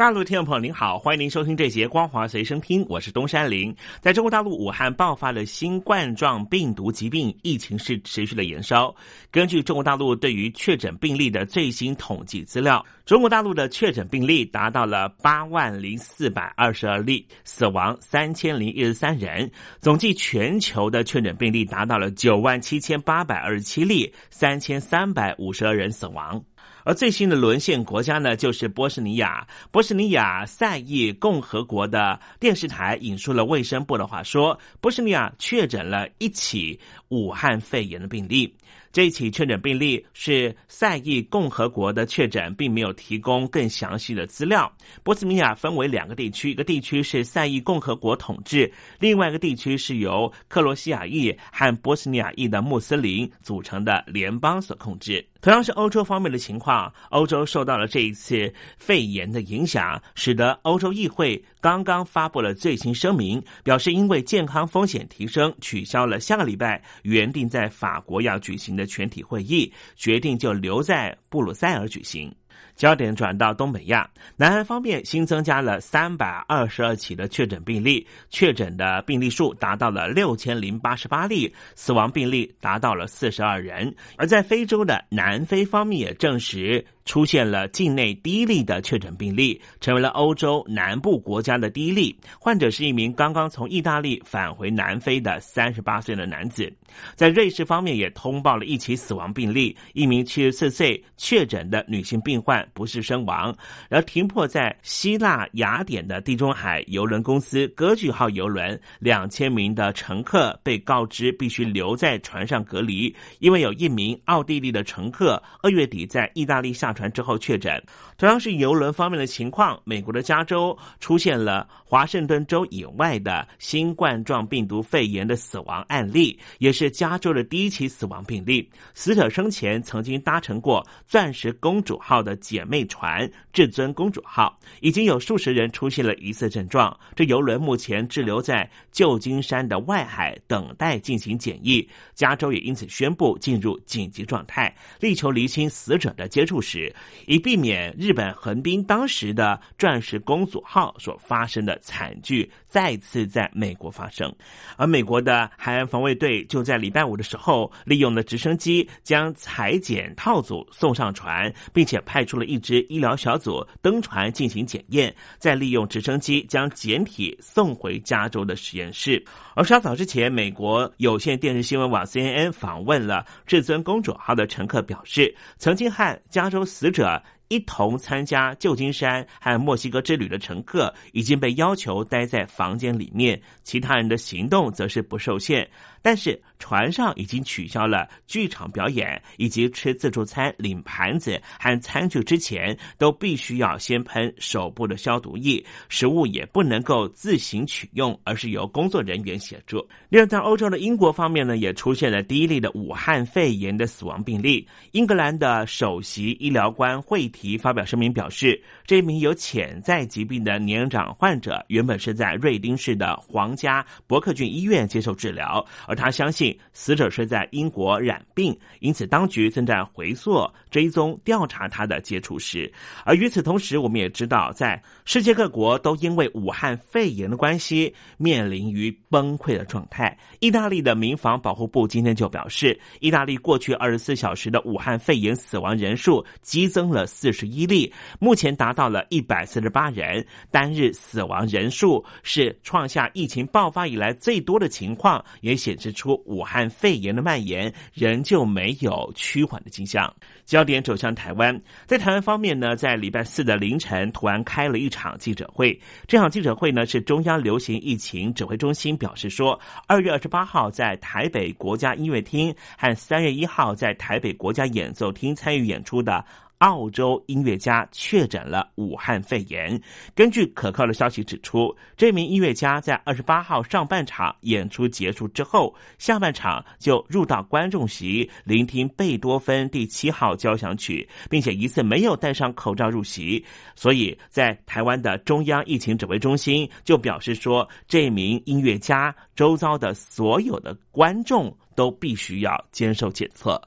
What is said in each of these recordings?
大陆听众朋友您好，欢迎您收听这节光华随身听，我是东山林。在中国大陆武汉爆发的新冠状病毒疾病疫情是持续的延烧。根据中国大陆对于确诊病例的最新统计资料，中国大陆的确诊病例达到了八万零四百二十二例，死亡三千零一十三人，总计全球的确诊病例达到了九万七千八百二十七例，三千三百五十二人死亡。而最新的沦陷国家呢，就是波斯尼亚。波斯尼亚赛义共和国的电视台引述了卫生部的话说，波斯尼亚确诊了一起武汉肺炎的病例。这一起确诊病例是赛义共和国的确诊，并没有提供更详细的资料。波斯尼亚分为两个地区，一个地区是赛义共和国统治，另外一个地区是由克罗西亚裔和波斯尼亚裔的穆斯林组成的联邦所控制。同样是欧洲方面的情况，欧洲受到了这一次肺炎的影响，使得欧洲议会刚刚发布了最新声明，表示因为健康风险提升，取消了下个礼拜原定在法国要举行的全体会议，决定就留在布鲁塞尔举行。焦点转到东北亚，南韩方面新增加了三百二十二起的确诊病例，确诊的病例数达到了六千零八十八例，死亡病例达到了四十二人。而在非洲的南非方面也证实。出现了境内第一例的确诊病例，成为了欧洲南部国家的第一例。患者是一名刚刚从意大利返回南非的三十八岁的男子。在瑞士方面也通报了一起死亡病例，一名七十四岁确诊的女性病患不治身亡。而停泊在希腊雅典的地中海邮轮公司歌剧号邮轮两千名的乘客被告知必须留在船上隔离，因为有一名奥地利的乘客二月底在意大利下船。船之后确诊，同样是游轮方面的情况。美国的加州出现了华盛顿州以外的新冠状病毒肺炎的死亡案例，也是加州的第一起死亡病例。死者生前曾经搭乘过“钻石公主号”的姐妹船“至尊公主号”，已经有数十人出现了疑似症状。这游轮目前滞留在旧金山的外海，等待进行检疫。加州也因此宣布进入紧急状态，力求厘清死者的接触史。以避免日日本横滨当时的“钻石公主号”所发生的惨剧再次在美国发生，而美国的海岸防卫队就在礼拜五的时候，利用了直升机将裁剪套组送上船，并且派出了一支医疗小组登船进行检验，再利用直升机将简体送回加州的实验室。而稍早之前，美国有线电视新闻网 CNN 访问了“至尊公主号”的乘客，表示曾经和加州。死者。一同参加旧金山和墨西哥之旅的乘客已经被要求待在房间里面，其他人的行动则是不受限。但是船上已经取消了剧场表演以及吃自助餐领盘子和餐具之前，都必须要先喷手部的消毒液，食物也不能够自行取用，而是由工作人员协助。另外，在欧洲的英国方面呢，也出现了第一例的武汉肺炎的死亡病例。英格兰的首席医疗官惠。提发表声明表示，这名有潜在疾病的年长患者原本是在瑞丁市的皇家伯克郡医院接受治疗，而他相信死者是在英国染病，因此当局正在回溯追踪调查他的接触史。而与此同时，我们也知道，在世界各国都因为武汉肺炎的关系面临于崩溃的状态。意大利的民防保护部今天就表示，意大利过去二十四小时的武汉肺炎死亡人数激增了四。十一例，目前达到了一百四十八人，单日死亡人数是创下疫情爆发以来最多的情况，也显指出武汉肺炎的蔓延仍旧没有趋缓的迹象。焦点走向台湾，在台湾方面呢，在礼拜四的凌晨突然开了一场记者会，这场记者会呢是中央流行疫情指挥中心表示说，二月二十八号在台北国家音乐厅和三月一号在台北国家演奏厅参与演出的。澳洲音乐家确诊了武汉肺炎。根据可靠的消息指出，这名音乐家在二十八号上半场演出结束之后，下半场就入到观众席聆听贝多芬第七号交响曲，并且一次没有戴上口罩入席。所以在台湾的中央疫情指挥中心就表示说，这名音乐家周遭的所有的观众都必须要接受检测。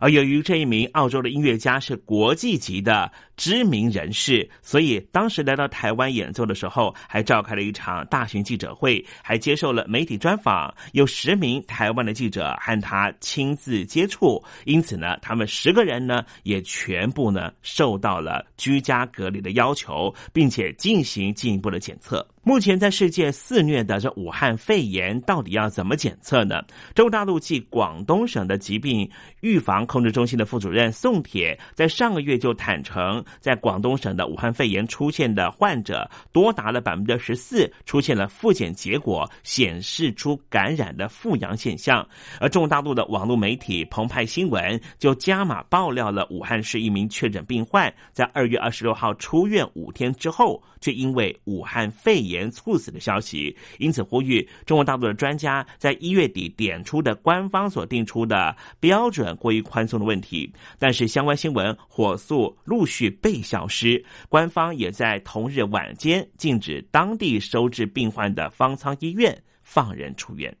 而由于这一名澳洲的音乐家是国际级的知名人士，所以当时来到台湾演奏的时候，还召开了一场大型记者会，还接受了媒体专访。有十名台湾的记者和他亲自接触，因此呢，他们十个人呢也全部呢受到了居家隔离的要求，并且进行进一步的检测。目前在世界肆虐的这武汉肺炎，到底要怎么检测呢？中国大陆暨广东省的疾病预防控制中心的副主任宋铁在上个月就坦诚，在广东省的武汉肺炎出现的患者多达了百分之十四出现了复检结果显示出感染的复阳现象。而中国大陆的网络媒体澎湃新闻就加码爆料了武汉市一名确诊病患在二月二十六号出院五天之后，却因为武汉肺炎。猝死的消息，因此呼吁中国大陆的专家在一月底点出的官方所定出的标准过于宽松的问题。但是相关新闻火速陆续被消失，官方也在同日晚间禁止当地收治病患的方舱医院放人出院。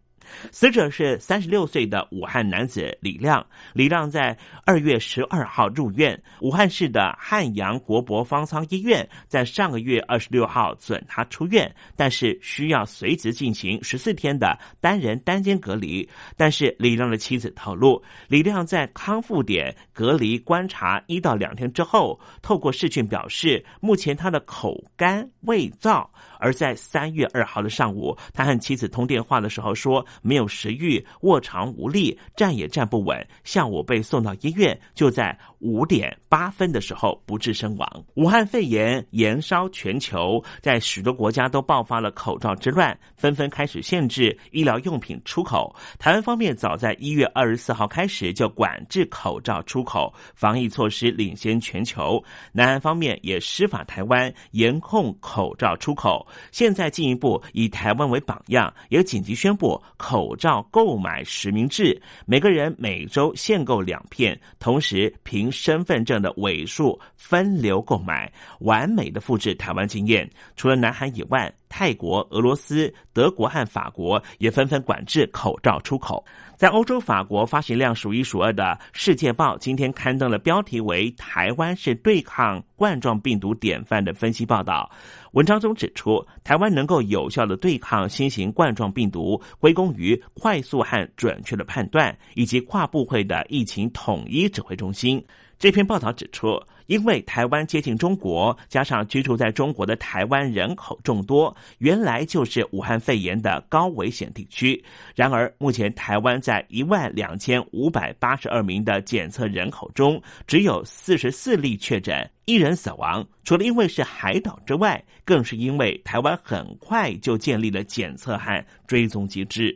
死者是三十六岁的武汉男子李亮。李亮在二月十二号入院，武汉市的汉阳国博方舱医院在上个月二十六号准他出院，但是需要随即进行十四天的单人单间隔离。但是李亮的妻子透露，李亮在康复点隔离观察一到两天之后，透过视讯表示，目前他的口干胃燥。而在三月二号的上午，他和妻子通电话的时候说没有食欲、卧床无力、站也站不稳。下午被送到医院，就在五点八分的时候不治身亡。武汉肺炎延烧全球，在许多国家都爆发了口罩之乱，纷纷开始限制医疗用品出口。台湾方面早在一月二十四号开始就管制口罩出口，防疫措施领先全球。南韩方面也施法台湾严控口罩出口。现在进一步以台湾为榜样，也紧急宣布口罩购买实名制，每个人每周限购两片，同时凭身份证的尾数分流购买，完美的复制台湾经验。除了南韩以外。泰国、俄罗斯、德国和法国也纷纷管制口罩出口。在欧洲，法国发行量数一数二的《世界报》今天刊登了标题为“台湾是对抗冠状病毒典范”的分析报道。文章中指出，台湾能够有效的对抗新型冠状病毒，归功于快速和准确的判断，以及跨部会的疫情统一指挥中心。这篇报道指出。因为台湾接近中国，加上居住在中国的台湾人口众多，原来就是武汉肺炎的高危险地区。然而，目前台湾在一万两千五百八十二名的检测人口中，只有四十四例确诊，一人死亡。除了因为是海岛之外，更是因为台湾很快就建立了检测和追踪机制。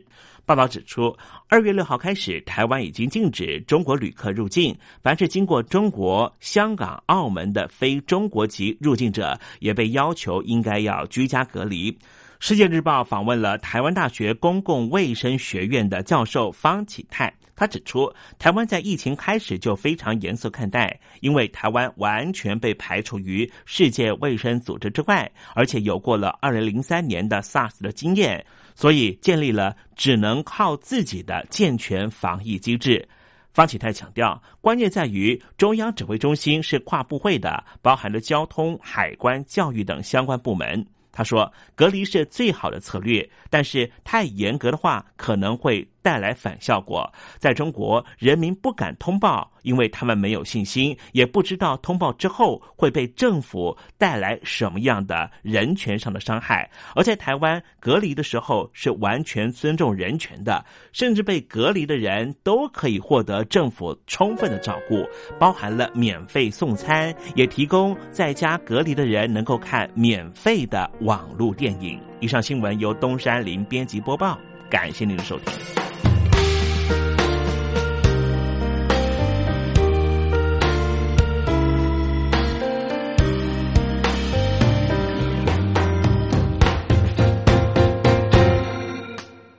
报道指出，二月六号开始，台湾已经禁止中国旅客入境，凡是经过中国香港、澳门的非中国籍入境者，也被要求应该要居家隔离。世界日报访问了台湾大学公共卫生学院的教授方启泰，他指出，台湾在疫情开始就非常严肃看待，因为台湾完全被排除于世界卫生组织之外，而且有过了二零零三年的 SARS 的经验。所以建立了只能靠自己的健全防疫机制。方启泰强调，关键在于中央指挥中心是跨部会的，包含了交通、海关、教育等相关部门。他说，隔离是最好的策略，但是太严格的话可能会带来反效果。在中国，人民不敢通报。因为他们没有信心，也不知道通报之后会被政府带来什么样的人权上的伤害。而在台湾隔离的时候是完全尊重人权的，甚至被隔离的人都可以获得政府充分的照顾，包含了免费送餐，也提供在家隔离的人能够看免费的网络电影。以上新闻由东山林编辑播报，感谢您的收听。